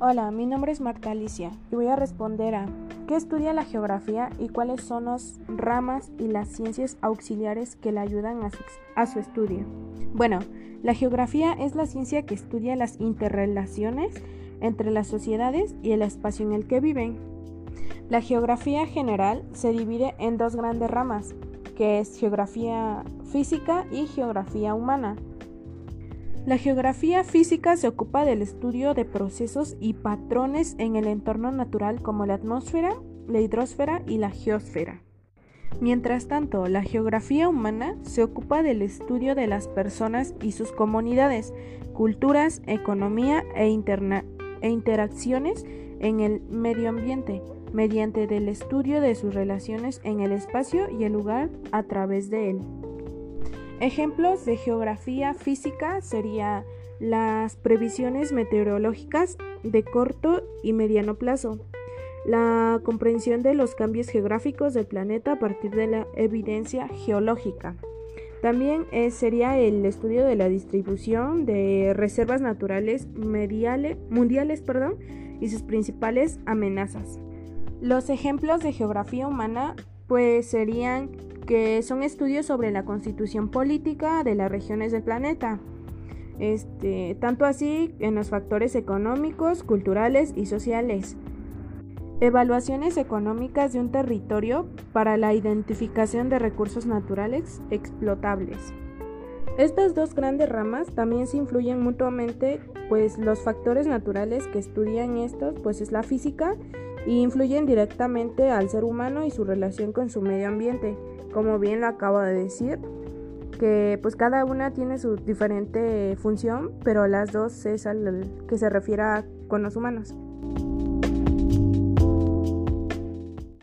Hola, mi nombre es Marta Alicia y voy a responder a ¿qué estudia la geografía y cuáles son las ramas y las ciencias auxiliares que le ayudan a su, a su estudio? Bueno, la geografía es la ciencia que estudia las interrelaciones entre las sociedades y el espacio en el que viven. La geografía general se divide en dos grandes ramas, que es geografía física y geografía humana. La geografía física se ocupa del estudio de procesos y patrones en el entorno natural como la atmósfera, la hidrosfera y la geosfera. Mientras tanto, la geografía humana se ocupa del estudio de las personas y sus comunidades, culturas, economía e, e interacciones en el medio ambiente, mediante el estudio de sus relaciones en el espacio y el lugar a través de él. Ejemplos de geografía física serían las previsiones meteorológicas de corto y mediano plazo, la comprensión de los cambios geográficos del planeta a partir de la evidencia geológica. También eh, sería el estudio de la distribución de reservas naturales mundiales y sus principales amenazas. Los ejemplos de geografía humana pues serían que son estudios sobre la constitución política de las regiones del planeta. Este, tanto así en los factores económicos, culturales y sociales. Evaluaciones económicas de un territorio para la identificación de recursos naturales explotables. Estas dos grandes ramas también se influyen mutuamente, pues los factores naturales que estudian estos, pues es la física y influyen directamente al ser humano y su relación con su medio ambiente como bien lo acabo de decir, que pues cada una tiene su diferente función, pero las dos es al que se refiere con los humanos.